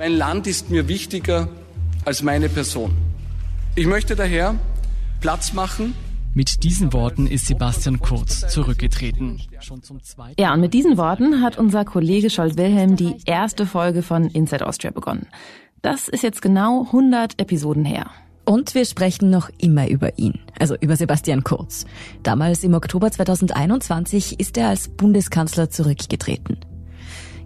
Mein Land ist mir wichtiger als meine Person. Ich möchte daher Platz machen mit diesen Worten ist Sebastian Kurz zurückgetreten. Ja, und mit diesen Worten hat unser Kollege Scholt Wilhelm die erste Folge von Inside Austria begonnen. Das ist jetzt genau 100 Episoden her. Und wir sprechen noch immer über ihn, also über Sebastian Kurz. Damals im Oktober 2021 ist er als Bundeskanzler zurückgetreten.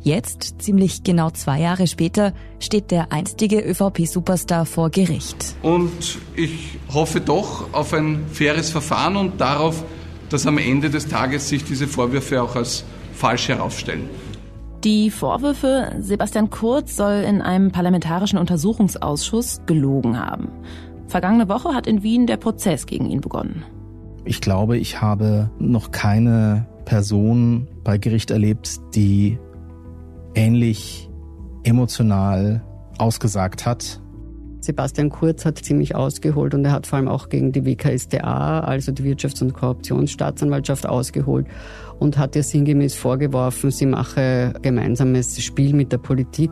Jetzt, ziemlich genau zwei Jahre später, steht der einstige ÖVP-Superstar vor Gericht. Und ich hoffe doch auf ein faires Verfahren und darauf, dass am Ende des Tages sich diese Vorwürfe auch als falsch herausstellen. Die Vorwürfe, Sebastian Kurz soll in einem parlamentarischen Untersuchungsausschuss gelogen haben. Vergangene Woche hat in Wien der Prozess gegen ihn begonnen. Ich glaube, ich habe noch keine Person bei Gericht erlebt, die ähnlich emotional ausgesagt hat. Sebastian Kurz hat ziemlich ausgeholt und er hat vor allem auch gegen die WKStA, also die Wirtschafts- und Korruptionsstaatsanwaltschaft, ausgeholt und hat ihr sinngemäß vorgeworfen, sie mache gemeinsames Spiel mit der Politik.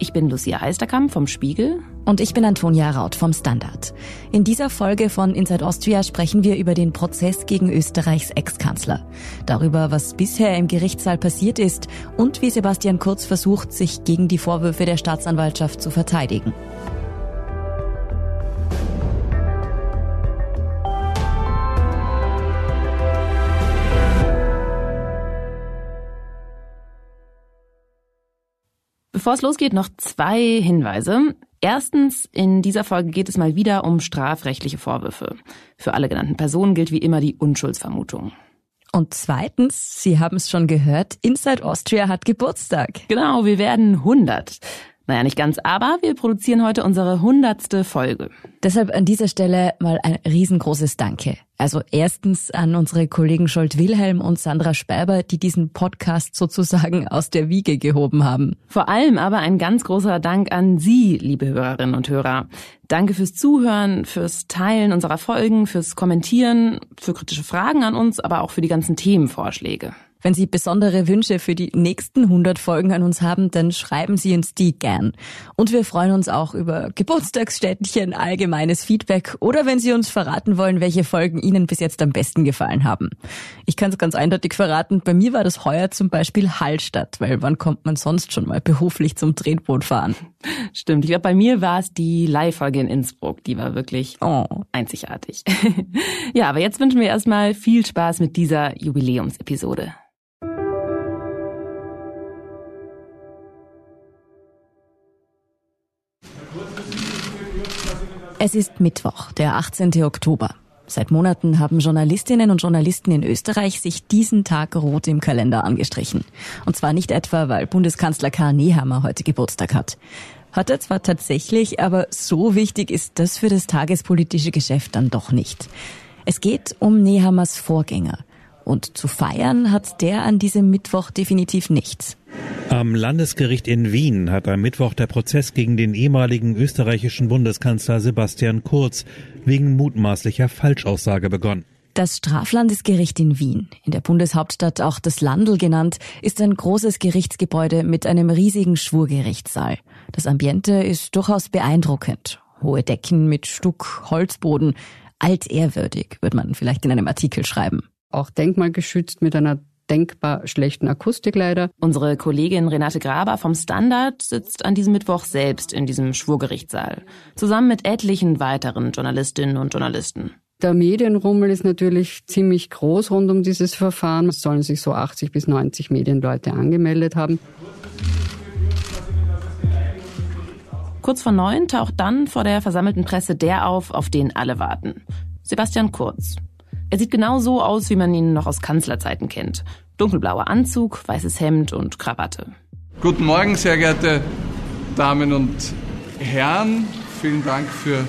Ich bin Lucia Heisterkamp vom Spiegel. Und ich bin Antonia Raut vom Standard. In dieser Folge von Inside Austria sprechen wir über den Prozess gegen Österreichs Ex-Kanzler. Darüber, was bisher im Gerichtssaal passiert ist und wie Sebastian Kurz versucht, sich gegen die Vorwürfe der Staatsanwaltschaft zu verteidigen. Bevor es losgeht, noch zwei Hinweise. Erstens, in dieser Folge geht es mal wieder um strafrechtliche Vorwürfe. Für alle genannten Personen gilt wie immer die Unschuldsvermutung. Und zweitens, Sie haben es schon gehört, Inside Austria hat Geburtstag. Genau, wir werden 100. Naja, nicht ganz, aber wir produzieren heute unsere hundertste Folge. Deshalb an dieser Stelle mal ein riesengroßes Danke. Also erstens an unsere Kollegen Scholt Wilhelm und Sandra Sperber, die diesen Podcast sozusagen aus der Wiege gehoben haben. Vor allem aber ein ganz großer Dank an Sie, liebe Hörerinnen und Hörer. Danke fürs Zuhören, fürs Teilen unserer Folgen, fürs Kommentieren, für kritische Fragen an uns, aber auch für die ganzen Themenvorschläge. Wenn Sie besondere Wünsche für die nächsten 100 Folgen an uns haben, dann schreiben Sie uns die gern. Und wir freuen uns auch über Geburtstagsständchen, allgemeines Feedback oder wenn Sie uns verraten wollen, welche Folgen Ihnen bis jetzt am besten gefallen haben. Ich kann es ganz eindeutig verraten, bei mir war das heuer zum Beispiel Hallstatt, weil wann kommt man sonst schon mal beruflich zum Tretboot fahren? Stimmt, ich glaube, bei mir war es die Live-Folge in Innsbruck, die war wirklich oh. einzigartig. ja, aber jetzt wünschen wir erstmal viel Spaß mit dieser Jubiläumsepisode. Es ist Mittwoch, der 18. Oktober. Seit Monaten haben Journalistinnen und Journalisten in Österreich sich diesen Tag rot im Kalender angestrichen. Und zwar nicht etwa, weil Bundeskanzler Karl Nehammer heute Geburtstag hat. Hat er zwar tatsächlich, aber so wichtig ist das für das tagespolitische Geschäft dann doch nicht. Es geht um Nehammers Vorgänger. Und zu feiern hat der an diesem Mittwoch definitiv nichts. Am Landesgericht in Wien hat am Mittwoch der Prozess gegen den ehemaligen österreichischen Bundeskanzler Sebastian Kurz wegen mutmaßlicher Falschaussage begonnen. Das Straflandesgericht in Wien, in der Bundeshauptstadt auch das Landl genannt, ist ein großes Gerichtsgebäude mit einem riesigen Schwurgerichtssaal. Das Ambiente ist durchaus beeindruckend. Hohe Decken mit Stuck, Holzboden, altehrwürdig, wird man vielleicht in einem Artikel schreiben. Auch denkmalgeschützt mit einer denkbar schlechten Akustik leider. Unsere Kollegin Renate Graber vom Standard sitzt an diesem Mittwoch selbst in diesem Schwurgerichtssaal, zusammen mit etlichen weiteren Journalistinnen und Journalisten. Der Medienrummel ist natürlich ziemlich groß rund um dieses Verfahren. Es sollen sich so 80 bis 90 Medienleute angemeldet haben. Kurz vor neun taucht dann vor der versammelten Presse der auf, auf den alle warten. Sebastian Kurz, er sieht genau so aus, wie man ihn noch aus Kanzlerzeiten kennt. Dunkelblauer Anzug, weißes Hemd und Krawatte. Guten Morgen, sehr geehrte Damen und Herren. Vielen Dank für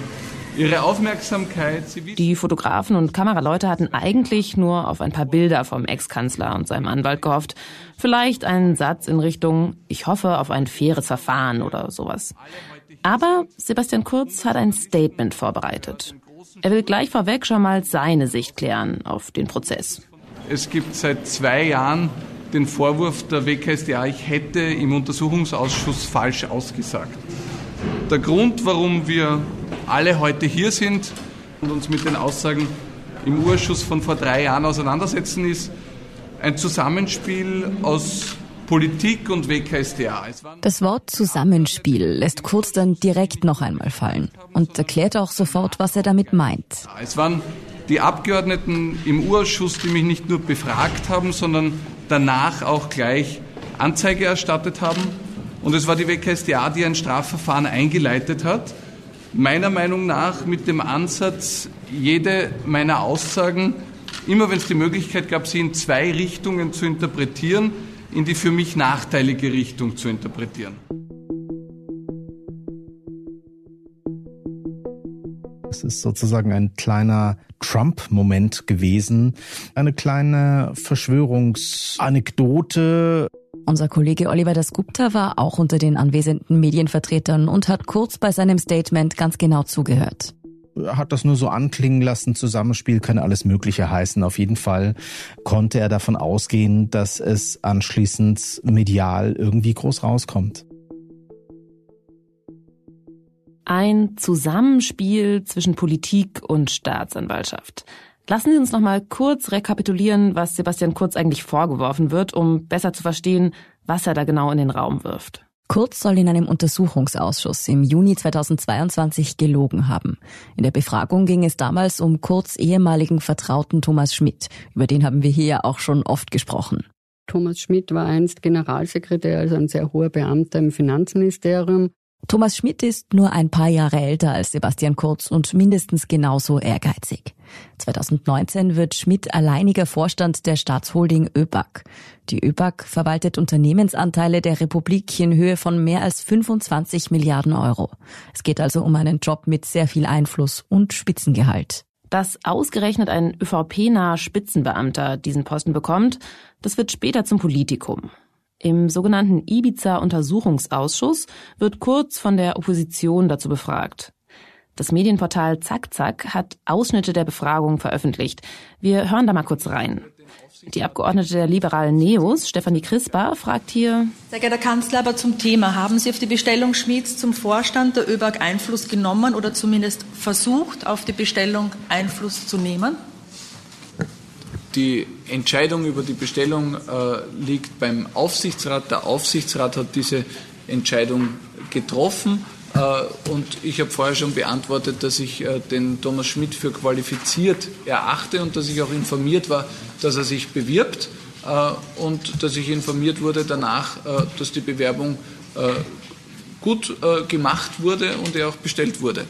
Ihre Aufmerksamkeit. Die Fotografen und Kameraleute hatten eigentlich nur auf ein paar Bilder vom Ex-Kanzler und seinem Anwalt gehofft. Vielleicht einen Satz in Richtung, ich hoffe auf ein faires Verfahren oder sowas. Aber Sebastian Kurz hat ein Statement vorbereitet. Er will gleich vorweg schon mal seine Sicht klären auf den Prozess. Es gibt seit zwei Jahren den Vorwurf der WKSDA, ich hätte im Untersuchungsausschuss falsch ausgesagt. Der Grund, warum wir alle heute hier sind und uns mit den Aussagen im Urschuss von vor drei Jahren auseinandersetzen, ist ein Zusammenspiel aus Politik und WKSDA. Das Wort Zusammenspiel lässt Kurz dann direkt noch einmal fallen und erklärt auch sofort, was er damit meint. Es waren die Abgeordneten im Urschuss, die mich nicht nur befragt haben, sondern danach auch gleich Anzeige erstattet haben. Und es war die WKSDA, die ein Strafverfahren eingeleitet hat. Meiner Meinung nach mit dem Ansatz, jede meiner Aussagen, immer wenn es die Möglichkeit gab, sie in zwei Richtungen zu interpretieren, in die für mich nachteilige Richtung zu interpretieren. Es ist sozusagen ein kleiner Trump-Moment gewesen, eine kleine Verschwörungsanekdote. Unser Kollege Oliver Dasgupta war auch unter den anwesenden Medienvertretern und hat kurz bei seinem Statement ganz genau zugehört hat das nur so anklingen lassen, Zusammenspiel kann alles Mögliche heißen. Auf jeden Fall konnte er davon ausgehen, dass es anschließend medial irgendwie groß rauskommt. Ein Zusammenspiel zwischen Politik und Staatsanwaltschaft. Lassen Sie uns noch mal kurz rekapitulieren, was Sebastian Kurz eigentlich vorgeworfen wird, um besser zu verstehen, was er da genau in den Raum wirft. Kurz soll in einem Untersuchungsausschuss im Juni 2022 gelogen haben. In der Befragung ging es damals um Kurz ehemaligen Vertrauten Thomas Schmidt. Über den haben wir hier auch schon oft gesprochen. Thomas Schmidt war einst Generalsekretär, also ein sehr hoher Beamter im Finanzministerium. Thomas Schmidt ist nur ein paar Jahre älter als Sebastian Kurz und mindestens genauso ehrgeizig. 2019 wird Schmidt alleiniger Vorstand der Staatsholding ÖBAG. Die ÖBAG verwaltet Unternehmensanteile der Republik in Höhe von mehr als 25 Milliarden Euro. Es geht also um einen Job mit sehr viel Einfluss und Spitzengehalt. Dass ausgerechnet ein ÖVP-naher Spitzenbeamter diesen Posten bekommt, das wird später zum Politikum. Im sogenannten Ibiza-Untersuchungsausschuss wird Kurz von der Opposition dazu befragt. Das Medienportal Zack Zack hat Ausschnitte der Befragung veröffentlicht. Wir hören da mal kurz rein. Die Abgeordnete der liberalen Neos, Stefanie Crispa, fragt hier. Sehr geehrter Kanzler, aber zum Thema. Haben Sie auf die Bestellung Schmieds zum Vorstand der ÖBAG Einfluss genommen oder zumindest versucht, auf die Bestellung Einfluss zu nehmen? Die Entscheidung über die Bestellung äh, liegt beim Aufsichtsrat. Der Aufsichtsrat hat diese Entscheidung getroffen. Äh, und ich habe vorher schon beantwortet, dass ich äh, den Thomas Schmidt für qualifiziert erachte und dass ich auch informiert war, dass er sich bewirbt äh, und dass ich informiert wurde danach, dass die Bewerbung gut gemacht wurde und er auch bestellt wurde.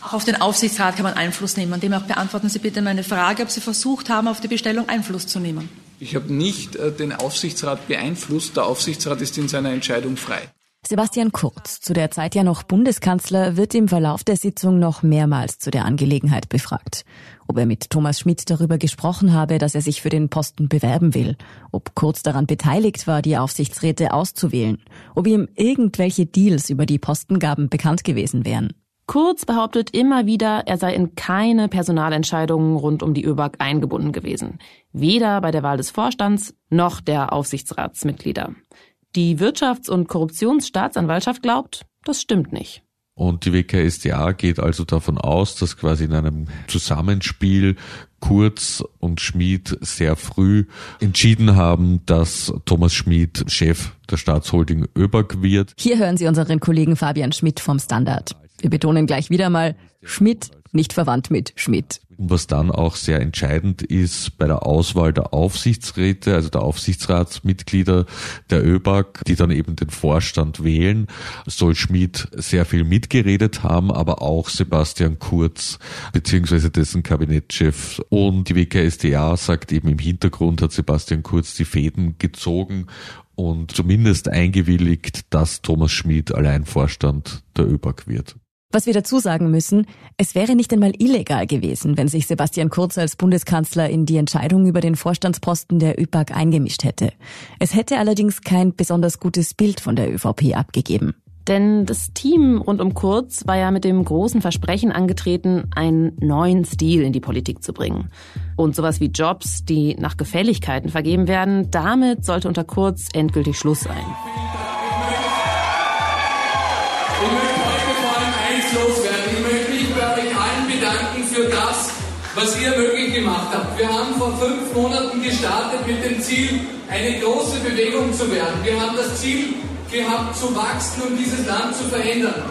Auch auf den Aufsichtsrat kann man Einfluss nehmen. Demnach beantworten Sie bitte meine Frage, ob Sie versucht haben, auf die Bestellung Einfluss zu nehmen. Ich habe nicht den Aufsichtsrat beeinflusst. Der Aufsichtsrat ist in seiner Entscheidung frei. Sebastian Kurz, zu der Zeit ja noch Bundeskanzler, wird im Verlauf der Sitzung noch mehrmals zu der Angelegenheit befragt. Ob er mit Thomas Schmidt darüber gesprochen habe, dass er sich für den Posten bewerben will, ob Kurz daran beteiligt war, die Aufsichtsräte auszuwählen, ob ihm irgendwelche Deals über die Postengaben bekannt gewesen wären. Kurz behauptet immer wieder, er sei in keine Personalentscheidungen rund um die ÖBAG eingebunden gewesen. Weder bei der Wahl des Vorstands noch der Aufsichtsratsmitglieder. Die Wirtschafts- und Korruptionsstaatsanwaltschaft glaubt, das stimmt nicht. Und die WKSDA geht also davon aus, dass quasi in einem Zusammenspiel Kurz und Schmid sehr früh entschieden haben, dass Thomas Schmid Chef der Staatsholding ÖBAG wird. Hier hören Sie unseren Kollegen Fabian Schmidt vom Standard. Wir betonen gleich wieder mal, Schmidt nicht verwandt mit Schmidt. Was dann auch sehr entscheidend ist bei der Auswahl der Aufsichtsräte, also der Aufsichtsratsmitglieder der ÖBAG, die dann eben den Vorstand wählen, soll Schmidt sehr viel mitgeredet haben, aber auch Sebastian Kurz beziehungsweise dessen Kabinettchef. Und die WKSDA sagt eben im Hintergrund hat Sebastian Kurz die Fäden gezogen und zumindest eingewilligt, dass Thomas Schmid allein Vorstand der ÖBAG wird. Was wir dazu sagen müssen, es wäre nicht einmal illegal gewesen, wenn sich Sebastian Kurz als Bundeskanzler in die Entscheidung über den Vorstandsposten der ÖPAG eingemischt hätte. Es hätte allerdings kein besonders gutes Bild von der ÖVP abgegeben. Denn das Team rund um Kurz war ja mit dem großen Versprechen angetreten, einen neuen Stil in die Politik zu bringen. Und sowas wie Jobs, die nach Gefälligkeiten vergeben werden, damit sollte unter Kurz endgültig Schluss sein. Loswerden. Ich möchte mich bei euch allen bedanken für das, was ihr möglich gemacht habt. Wir haben vor fünf Monaten gestartet mit dem Ziel, eine große Bewegung zu werden. Wir haben das Ziel gehabt, zu wachsen und dieses Land zu verändern.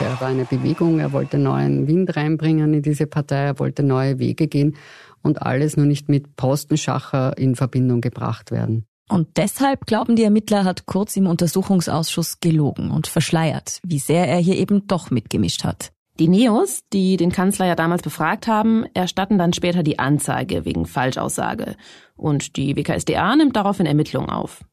Er war eine Bewegung, er wollte neuen Wind reinbringen in diese Partei, er wollte neue Wege gehen und alles nur nicht mit Postenschacher in Verbindung gebracht werden. Und deshalb glauben die Ermittler, hat Kurz im Untersuchungsausschuss gelogen und verschleiert, wie sehr er hier eben doch mitgemischt hat. Die Neos, die den Kanzler ja damals befragt haben, erstatten dann später die Anzeige wegen Falschaussage. Und die WKSDA nimmt daraufhin Ermittlungen auf.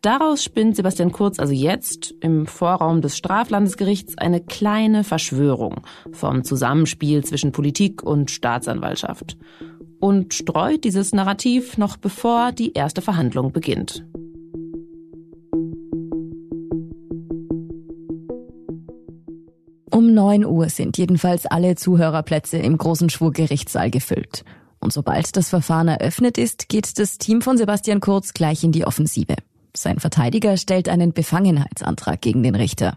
Daraus spinnt Sebastian Kurz also jetzt im Vorraum des Straflandesgerichts eine kleine Verschwörung vom Zusammenspiel zwischen Politik und Staatsanwaltschaft und streut dieses Narrativ noch bevor die erste Verhandlung beginnt. Um 9 Uhr sind jedenfalls alle Zuhörerplätze im großen Schwurgerichtssaal gefüllt. Und sobald das Verfahren eröffnet ist, geht das Team von Sebastian Kurz gleich in die Offensive. Sein Verteidiger stellt einen Befangenheitsantrag gegen den Richter.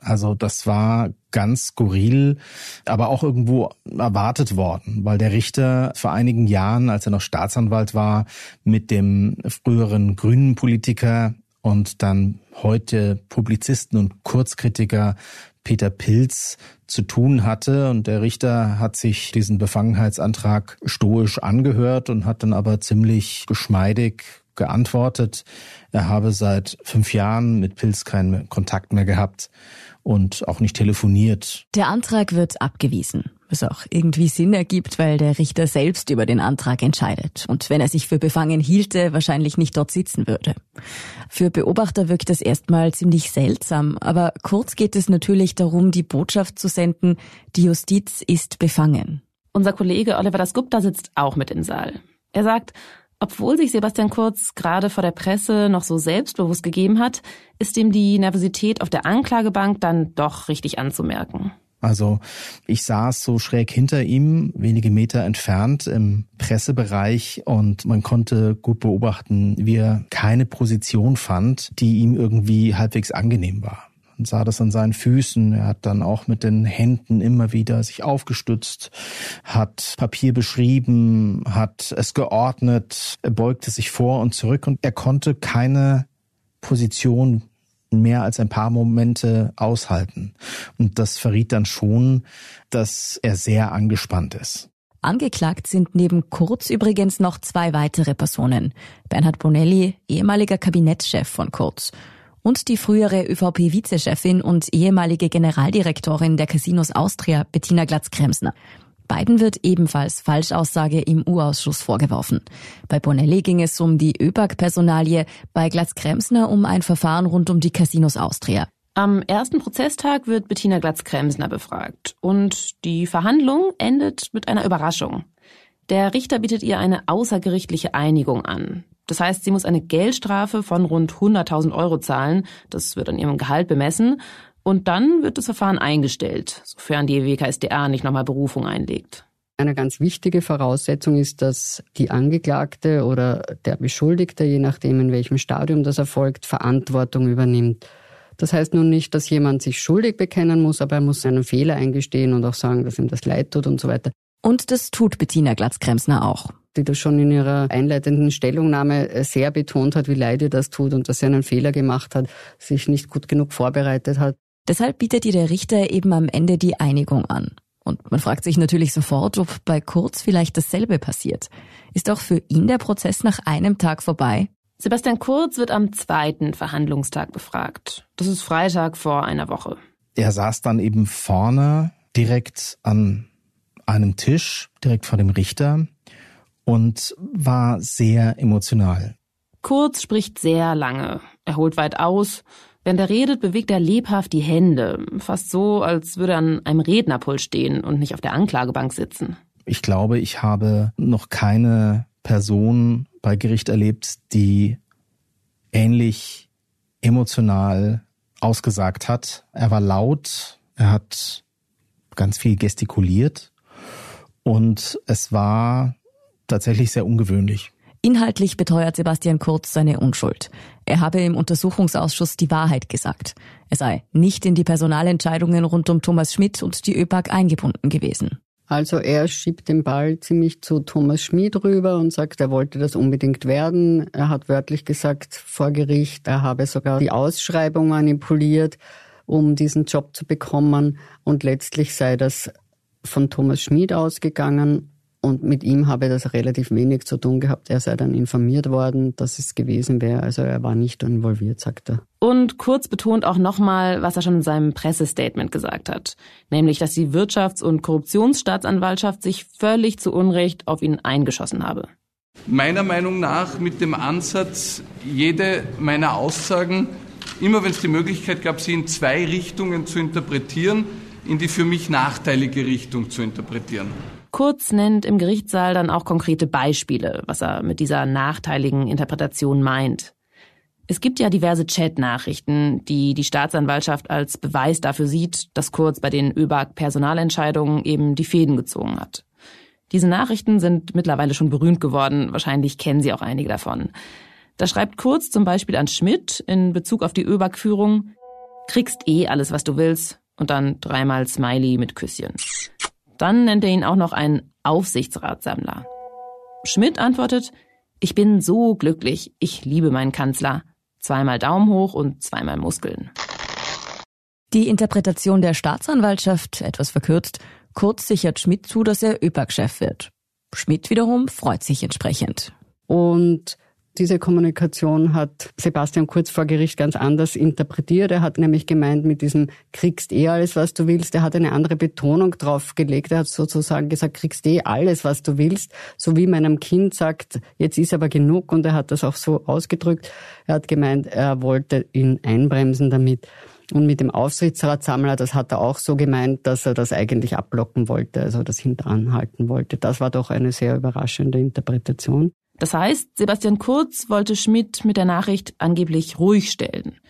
Also das war ganz skurril, aber auch irgendwo erwartet worden, weil der Richter vor einigen Jahren, als er noch Staatsanwalt war, mit dem früheren grünen Politiker und dann heute Publizisten und Kurzkritiker Peter Pilz zu tun hatte. Und der Richter hat sich diesen Befangenheitsantrag stoisch angehört und hat dann aber ziemlich geschmeidig geantwortet, er habe seit fünf Jahren mit Pilz keinen Kontakt mehr gehabt und auch nicht telefoniert. Der Antrag wird abgewiesen, was auch irgendwie Sinn ergibt, weil der Richter selbst über den Antrag entscheidet und wenn er sich für befangen hielte, wahrscheinlich nicht dort sitzen würde. Für Beobachter wirkt das erstmal ziemlich seltsam, aber kurz geht es natürlich darum, die Botschaft zu senden, die Justiz ist befangen. Unser Kollege Oliver Dasgupta sitzt auch mit im Saal. Er sagt, obwohl sich Sebastian Kurz gerade vor der Presse noch so selbstbewusst gegeben hat, ist ihm die Nervosität auf der Anklagebank dann doch richtig anzumerken. Also ich saß so schräg hinter ihm, wenige Meter entfernt im Pressebereich und man konnte gut beobachten, wie er keine Position fand, die ihm irgendwie halbwegs angenehm war und sah das an seinen Füßen. Er hat dann auch mit den Händen immer wieder sich aufgestützt, hat Papier beschrieben, hat es geordnet, er beugte sich vor und zurück und er konnte keine Position mehr als ein paar Momente aushalten. Und das verriet dann schon, dass er sehr angespannt ist. Angeklagt sind neben Kurz übrigens noch zwei weitere Personen. Bernhard Bonelli, ehemaliger Kabinettschef von Kurz und die frühere ÖVP-Vizechefin und ehemalige Generaldirektorin der Casinos Austria, Bettina Glatz-Kremsner. Beiden wird ebenfalls Falschaussage im U-Ausschuss vorgeworfen. Bei Bonelli ging es um die ÖBAG-Personalie, bei Glatz-Kremsner um ein Verfahren rund um die Casinos Austria. Am ersten Prozesstag wird Bettina Glatz-Kremsner befragt und die Verhandlung endet mit einer Überraschung. Der Richter bietet ihr eine außergerichtliche Einigung an. Das heißt, sie muss eine Geldstrafe von rund 100.000 Euro zahlen. Das wird an ihrem Gehalt bemessen. Und dann wird das Verfahren eingestellt, sofern die WKSDA nicht nochmal Berufung einlegt. Eine ganz wichtige Voraussetzung ist, dass die Angeklagte oder der Beschuldigte, je nachdem in welchem Stadium das erfolgt, Verantwortung übernimmt. Das heißt nun nicht, dass jemand sich schuldig bekennen muss, aber er muss seinen Fehler eingestehen und auch sagen, dass ihm das leid tut und so weiter. Und das tut Bettina Glatz-Kremsner auch die das schon in ihrer einleitenden Stellungnahme äh, sehr betont hat, wie leid ihr das tut und dass sie einen Fehler gemacht hat, sich nicht gut genug vorbereitet hat. Deshalb bietet ihr der Richter eben am Ende die Einigung an. Und man fragt sich natürlich sofort, ob bei Kurz vielleicht dasselbe passiert. Ist auch für ihn der Prozess nach einem Tag vorbei? Sebastian Kurz wird am zweiten Verhandlungstag befragt. Das ist Freitag vor einer Woche. Er saß dann eben vorne direkt an einem Tisch, direkt vor dem Richter und war sehr emotional. Kurz spricht sehr lange. Er holt weit aus. Während er redet, bewegt er lebhaft die Hände. Fast so, als würde er an einem Rednerpult stehen und nicht auf der Anklagebank sitzen. Ich glaube, ich habe noch keine Person bei Gericht erlebt, die ähnlich emotional ausgesagt hat. Er war laut, er hat ganz viel gestikuliert und es war tatsächlich sehr ungewöhnlich. Inhaltlich beteuert Sebastian Kurz seine Unschuld. Er habe im Untersuchungsausschuss die Wahrheit gesagt. Er sei nicht in die Personalentscheidungen rund um Thomas Schmidt und die ÖPAG eingebunden gewesen. Also er schiebt den Ball ziemlich zu Thomas Schmid rüber und sagt, er wollte das unbedingt werden. Er hat wörtlich gesagt vor Gericht, er habe sogar die Ausschreibung manipuliert, um diesen Job zu bekommen. Und letztlich sei das von Thomas Schmid ausgegangen und mit ihm habe das relativ wenig zu tun gehabt. Er sei dann informiert worden, dass es gewesen wäre. Also er war nicht involviert, sagt er. Und Kurz betont auch nochmal, was er schon in seinem Pressestatement gesagt hat. Nämlich, dass die Wirtschafts- und Korruptionsstaatsanwaltschaft sich völlig zu Unrecht auf ihn eingeschossen habe. Meiner Meinung nach mit dem Ansatz, jede meiner Aussagen, immer wenn es die Möglichkeit gab, sie in zwei Richtungen zu interpretieren, in die für mich nachteilige Richtung zu interpretieren. Kurz nennt im Gerichtssaal dann auch konkrete Beispiele, was er mit dieser nachteiligen Interpretation meint. Es gibt ja diverse Chat-Nachrichten, die die Staatsanwaltschaft als Beweis dafür sieht, dass Kurz bei den ÖBAG-Personalentscheidungen eben die Fäden gezogen hat. Diese Nachrichten sind mittlerweile schon berühmt geworden, wahrscheinlich kennen Sie auch einige davon. Da schreibt Kurz zum Beispiel an Schmidt in Bezug auf die ÖBAG-Führung, kriegst eh alles, was du willst, und dann dreimal Smiley mit Küsschen. Dann nennt er ihn auch noch einen Aufsichtsratssammler. Schmidt antwortet, ich bin so glücklich, ich liebe meinen Kanzler. Zweimal Daumen hoch und zweimal Muskeln. Die Interpretation der Staatsanwaltschaft, etwas verkürzt, kurz sichert Schmidt zu, dass er ÖPAG-Chef wird. Schmidt wiederum freut sich entsprechend. Und diese Kommunikation hat Sebastian Kurz vor Gericht ganz anders interpretiert. Er hat nämlich gemeint, mit diesem kriegst eh alles, was du willst. Er hat eine andere Betonung drauf gelegt. Er hat sozusagen gesagt, kriegst eh alles, was du willst. So wie meinem Kind sagt, jetzt ist aber genug. Und er hat das auch so ausgedrückt. Er hat gemeint, er wollte ihn einbremsen damit. Und mit dem Aufsichtsratssammler, das hat er auch so gemeint, dass er das eigentlich abblocken wollte, also das hinteranhalten wollte. Das war doch eine sehr überraschende Interpretation. Das heißt, Sebastian Kurz wollte Schmidt mit der Nachricht angeblich ruhig stellen.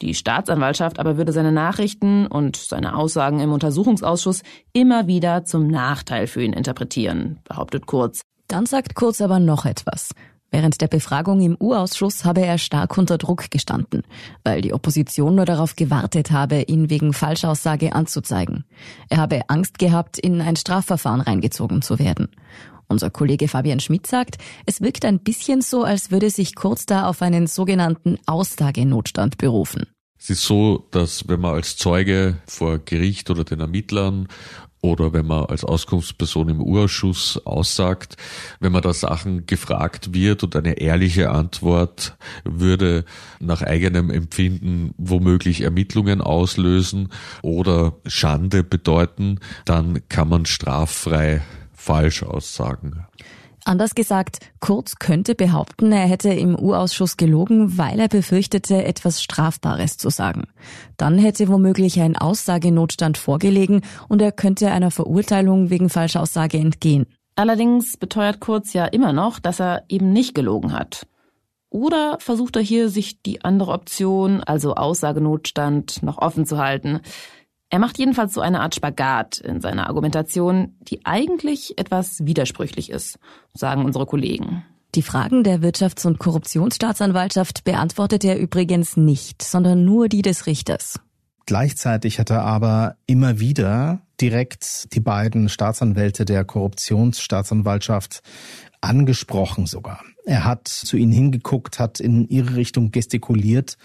Die Staatsanwaltschaft aber würde seine Nachrichten und seine Aussagen im Untersuchungsausschuss immer wieder zum Nachteil für ihn interpretieren, behauptet Kurz. Dann sagt Kurz aber noch etwas. Während der Befragung im U-Ausschuss habe er stark unter Druck gestanden, weil die Opposition nur darauf gewartet habe, ihn wegen Falschaussage anzuzeigen. Er habe Angst gehabt, in ein Strafverfahren reingezogen zu werden. Unser Kollege Fabian Schmidt sagt, es wirkt ein bisschen so, als würde sich Kurz da auf einen sogenannten Aussagenotstand berufen. Es ist so, dass wenn man als Zeuge vor Gericht oder den Ermittlern oder wenn man als Auskunftsperson im Urausschuss aussagt, wenn man da Sachen gefragt wird und eine ehrliche Antwort würde nach eigenem Empfinden womöglich Ermittlungen auslösen oder Schande bedeuten, dann kann man straffrei Falschaussagen. Anders gesagt, Kurz könnte behaupten, er hätte im U-Ausschuss gelogen, weil er befürchtete, etwas Strafbares zu sagen. Dann hätte womöglich ein Aussagenotstand vorgelegen und er könnte einer Verurteilung wegen Falschaussage entgehen. Allerdings beteuert Kurz ja immer noch, dass er eben nicht gelogen hat. Oder versucht er hier, sich die andere Option, also Aussagenotstand, noch offen zu halten? Er macht jedenfalls so eine Art Spagat in seiner Argumentation, die eigentlich etwas widersprüchlich ist, sagen unsere Kollegen. Die Fragen der Wirtschafts- und Korruptionsstaatsanwaltschaft beantwortet er übrigens nicht, sondern nur die des Richters. Gleichzeitig hat er aber immer wieder direkt die beiden Staatsanwälte der Korruptionsstaatsanwaltschaft angesprochen sogar. Er hat zu ihnen hingeguckt, hat in ihre Richtung gestikuliert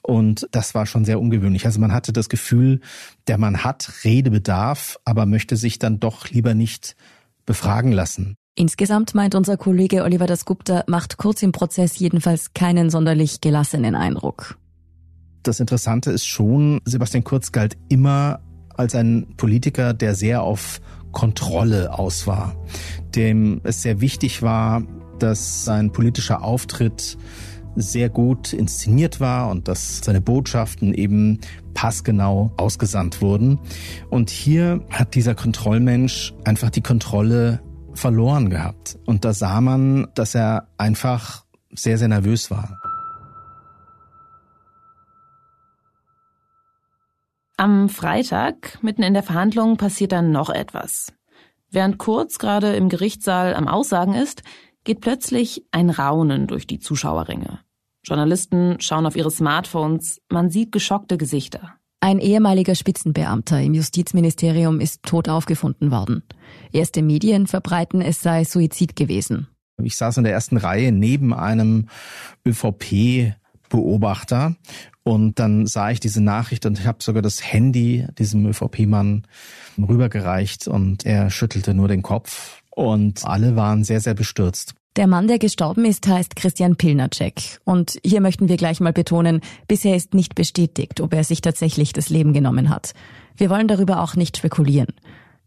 und das war schon sehr ungewöhnlich. Also man hatte das Gefühl, der Mann hat Redebedarf, aber möchte sich dann doch lieber nicht befragen lassen. Insgesamt meint unser Kollege Oliver Dasgupta, macht kurz im Prozess jedenfalls keinen sonderlich gelassenen Eindruck. Das Interessante ist schon, Sebastian Kurz galt immer als ein Politiker, der sehr auf Kontrolle aus war, dem es sehr wichtig war, dass sein politischer Auftritt sehr gut inszeniert war und dass seine Botschaften eben passgenau ausgesandt wurden. Und hier hat dieser Kontrollmensch einfach die Kontrolle verloren gehabt. Und da sah man, dass er einfach sehr, sehr nervös war. Am Freitag, mitten in der Verhandlung, passiert dann noch etwas. Während Kurz gerade im Gerichtssaal am Aussagen ist, geht plötzlich ein Raunen durch die Zuschauerringe. Journalisten schauen auf ihre Smartphones, man sieht geschockte Gesichter. Ein ehemaliger Spitzenbeamter im Justizministerium ist tot aufgefunden worden. Erste Medien verbreiten, es sei Suizid gewesen. Ich saß in der ersten Reihe neben einem ÖVP-Beobachter und dann sah ich diese Nachricht und ich habe sogar das Handy diesem ÖVP-Mann rübergereicht und er schüttelte nur den Kopf und alle waren sehr, sehr bestürzt. Der Mann, der gestorben ist, heißt Christian Pilnacek. Und hier möchten wir gleich mal betonen, bisher ist nicht bestätigt, ob er sich tatsächlich das Leben genommen hat. Wir wollen darüber auch nicht spekulieren,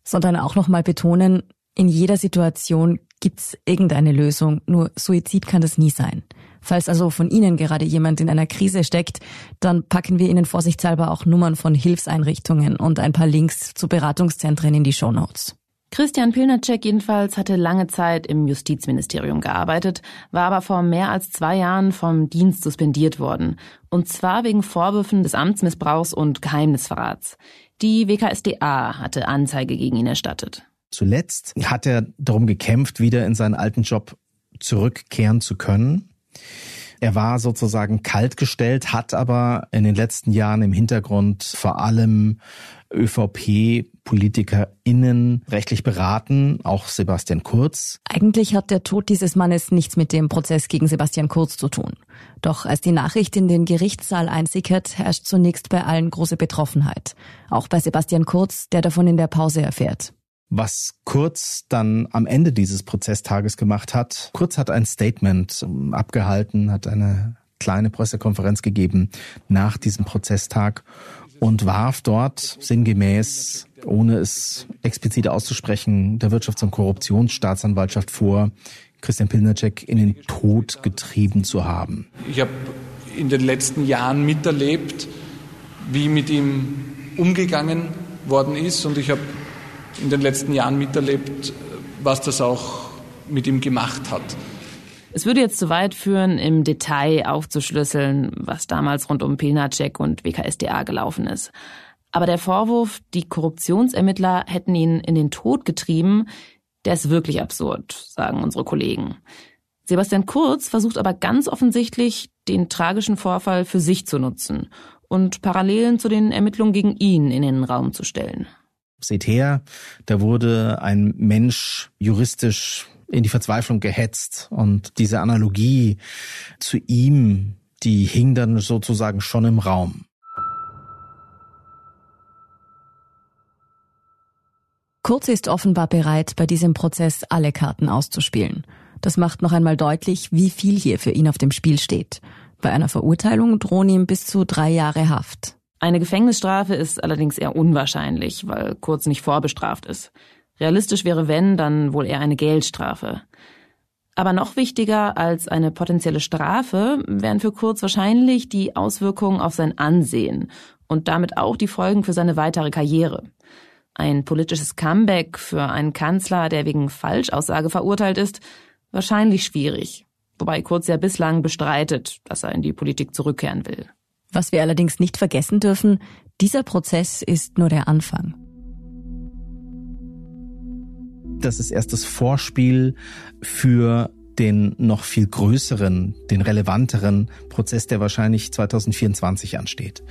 sondern auch nochmal betonen, in jeder Situation gibt's irgendeine Lösung, nur Suizid kann das nie sein. Falls also von Ihnen gerade jemand in einer Krise steckt, dann packen wir Ihnen vorsichtshalber auch Nummern von Hilfseinrichtungen und ein paar Links zu Beratungszentren in die Shownotes. Christian Pilnacek jedenfalls hatte lange Zeit im Justizministerium gearbeitet, war aber vor mehr als zwei Jahren vom Dienst suspendiert worden. Und zwar wegen Vorwürfen des Amtsmissbrauchs und Geheimnisverrats. Die WKSDA hatte Anzeige gegen ihn erstattet. Zuletzt hat er darum gekämpft, wieder in seinen alten Job zurückkehren zu können. Er war sozusagen kaltgestellt, hat aber in den letzten Jahren im Hintergrund vor allem ÖVP-PolitikerInnen rechtlich beraten, auch Sebastian Kurz. Eigentlich hat der Tod dieses Mannes nichts mit dem Prozess gegen Sebastian Kurz zu tun. Doch als die Nachricht in den Gerichtssaal einsickert, herrscht zunächst bei allen große Betroffenheit. Auch bei Sebastian Kurz, der davon in der Pause erfährt. Was Kurz dann am Ende dieses Prozesstages gemacht hat, Kurz hat ein Statement ähm, abgehalten, hat eine kleine Pressekonferenz gegeben nach diesem Prozesstag und warf dort sinngemäß, ohne es explizit auszusprechen, der Wirtschafts- und Korruptionsstaatsanwaltschaft vor, Christian Pilnacek in den Tod getrieben zu haben. Ich habe in den letzten Jahren miterlebt, wie mit ihm umgegangen worden ist und ich habe in den letzten Jahren miterlebt, was das auch mit ihm gemacht hat. Es würde jetzt zu weit führen, im Detail aufzuschlüsseln, was damals rund um Pilnacek und WKSDA gelaufen ist. Aber der Vorwurf, die Korruptionsermittler hätten ihn in den Tod getrieben, der ist wirklich absurd, sagen unsere Kollegen. Sebastian Kurz versucht aber ganz offensichtlich, den tragischen Vorfall für sich zu nutzen und Parallelen zu den Ermittlungen gegen ihn in den Raum zu stellen. Seht her, da wurde ein Mensch juristisch in die Verzweiflung gehetzt und diese Analogie zu ihm, die hing dann sozusagen schon im Raum. Kurz ist offenbar bereit, bei diesem Prozess alle Karten auszuspielen. Das macht noch einmal deutlich, wie viel hier für ihn auf dem Spiel steht. Bei einer Verurteilung drohen ihm bis zu drei Jahre Haft. Eine Gefängnisstrafe ist allerdings eher unwahrscheinlich, weil Kurz nicht vorbestraft ist. Realistisch wäre, wenn, dann wohl eher eine Geldstrafe. Aber noch wichtiger als eine potenzielle Strafe wären für Kurz wahrscheinlich die Auswirkungen auf sein Ansehen und damit auch die Folgen für seine weitere Karriere. Ein politisches Comeback für einen Kanzler, der wegen Falschaussage verurteilt ist, wahrscheinlich schwierig. Wobei Kurz ja bislang bestreitet, dass er in die Politik zurückkehren will. Was wir allerdings nicht vergessen dürfen, dieser Prozess ist nur der Anfang. Das ist erst das Vorspiel für den noch viel größeren, den relevanteren Prozess, der wahrscheinlich 2024 ansteht.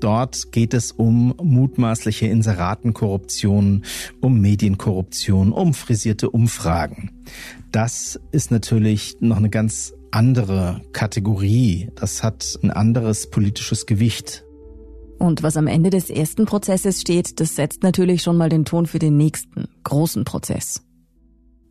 Dort geht es um mutmaßliche Inseratenkorruption, um Medienkorruption, um frisierte Umfragen. Das ist natürlich noch eine ganz andere Kategorie. Das hat ein anderes politisches Gewicht. Und was am Ende des ersten Prozesses steht, das setzt natürlich schon mal den Ton für den nächsten, großen Prozess.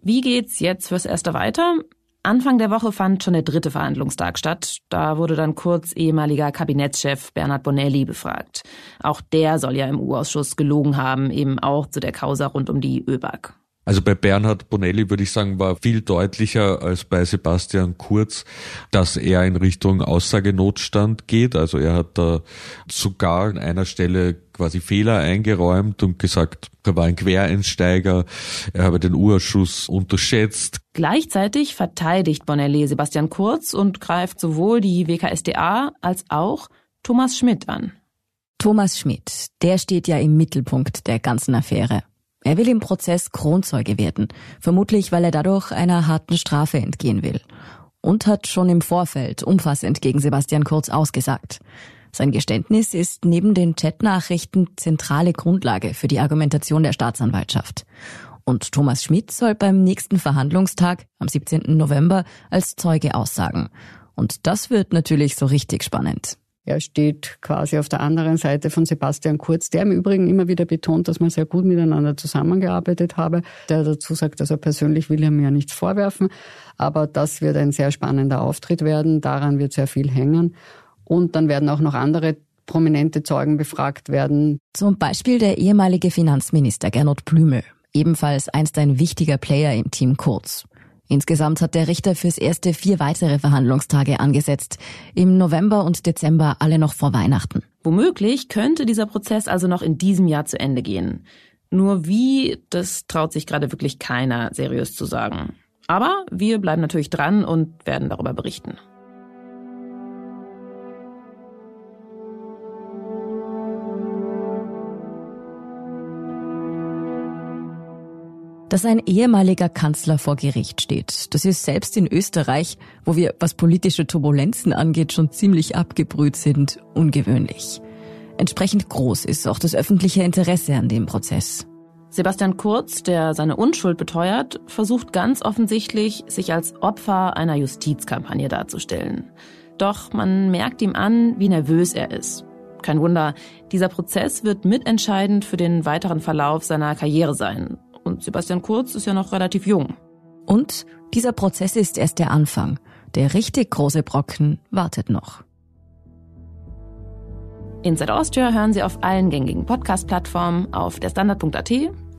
Wie geht's jetzt fürs Erste weiter? Anfang der Woche fand schon der dritte Verhandlungstag statt. Da wurde dann kurz ehemaliger Kabinettschef Bernhard Bonelli befragt. Auch der soll ja im U-Ausschuss gelogen haben, eben auch zu der Causa rund um die ÖBAG. Also bei Bernhard Bonelli würde ich sagen, war viel deutlicher als bei Sebastian Kurz, dass er in Richtung Aussagenotstand geht. Also er hat da sogar an einer Stelle quasi Fehler eingeräumt und gesagt, er war ein Quereinsteiger, er habe den Urschuss unterschätzt. Gleichzeitig verteidigt Bonelli Sebastian Kurz und greift sowohl die WKSDA als auch Thomas Schmidt an. Thomas Schmidt, der steht ja im Mittelpunkt der ganzen Affäre. Er will im Prozess Kronzeuge werden, vermutlich weil er dadurch einer harten Strafe entgehen will. Und hat schon im Vorfeld umfassend gegen Sebastian Kurz ausgesagt. Sein Geständnis ist neben den Chatnachrichten zentrale Grundlage für die Argumentation der Staatsanwaltschaft. Und Thomas Schmidt soll beim nächsten Verhandlungstag am 17. November als Zeuge aussagen. Und das wird natürlich so richtig spannend. Er steht quasi auf der anderen Seite von Sebastian Kurz, der im Übrigen immer wieder betont, dass man sehr gut miteinander zusammengearbeitet habe. Der dazu sagt, also persönlich will er mir nichts vorwerfen. Aber das wird ein sehr spannender Auftritt werden. Daran wird sehr viel hängen. Und dann werden auch noch andere prominente Zeugen befragt werden. Zum Beispiel der ehemalige Finanzminister Gernot Blümel, ebenfalls einst ein wichtiger Player im Team Kurz. Insgesamt hat der Richter fürs erste vier weitere Verhandlungstage angesetzt. Im November und Dezember alle noch vor Weihnachten. Womöglich könnte dieser Prozess also noch in diesem Jahr zu Ende gehen. Nur wie, das traut sich gerade wirklich keiner seriös zu sagen. Aber wir bleiben natürlich dran und werden darüber berichten. Dass ein ehemaliger Kanzler vor Gericht steht. Das ist selbst in Österreich, wo wir, was politische Turbulenzen angeht, schon ziemlich abgebrüht sind, ungewöhnlich. Entsprechend groß ist auch das öffentliche Interesse an dem Prozess. Sebastian Kurz, der seine Unschuld beteuert, versucht ganz offensichtlich, sich als Opfer einer Justizkampagne darzustellen. Doch man merkt ihm an, wie nervös er ist. Kein Wunder, dieser Prozess wird mitentscheidend für den weiteren Verlauf seiner Karriere sein. Und Sebastian Kurz ist ja noch relativ jung. Und dieser Prozess ist erst der Anfang. Der richtig große Brocken wartet noch. Inside Austria hören Sie auf allen gängigen Podcast-Plattformen, auf derstandard.at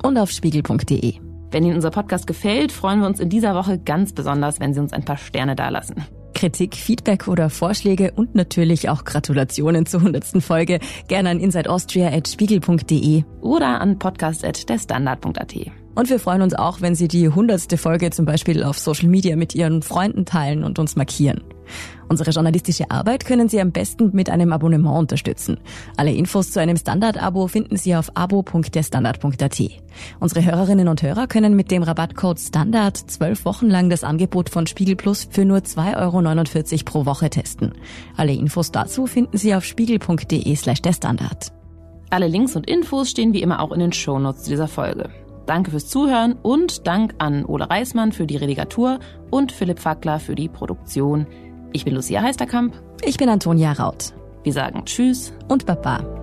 und auf spiegel.de. Wenn Ihnen unser Podcast gefällt, freuen wir uns in dieser Woche ganz besonders, wenn Sie uns ein paar Sterne dalassen. Kritik, Feedback oder Vorschläge und natürlich auch Gratulationen zur 100. Folge gerne an insideaustria.spiegel.de oder an podcast.derstandard.at. Und wir freuen uns auch, wenn Sie die 100. Folge zum Beispiel auf Social Media mit Ihren Freunden teilen und uns markieren. Unsere journalistische Arbeit können Sie am besten mit einem Abonnement unterstützen. Alle Infos zu einem Standard-Abo finden Sie auf abo.derstandard.at. Unsere Hörerinnen und Hörer können mit dem Rabattcode Standard zwölf Wochen lang das Angebot von Spiegel Plus für nur 2,49 Euro pro Woche testen. Alle Infos dazu finden Sie auf spiegel.de slash der Standard. Alle Links und Infos stehen wie immer auch in den Shownotes dieser Folge. Danke fürs Zuhören und Dank an Ole Reismann für die Redigatur und Philipp Fackler für die Produktion. Ich bin Lucia Heisterkamp. Ich bin Antonia Raut. Wir sagen Tschüss und Baba.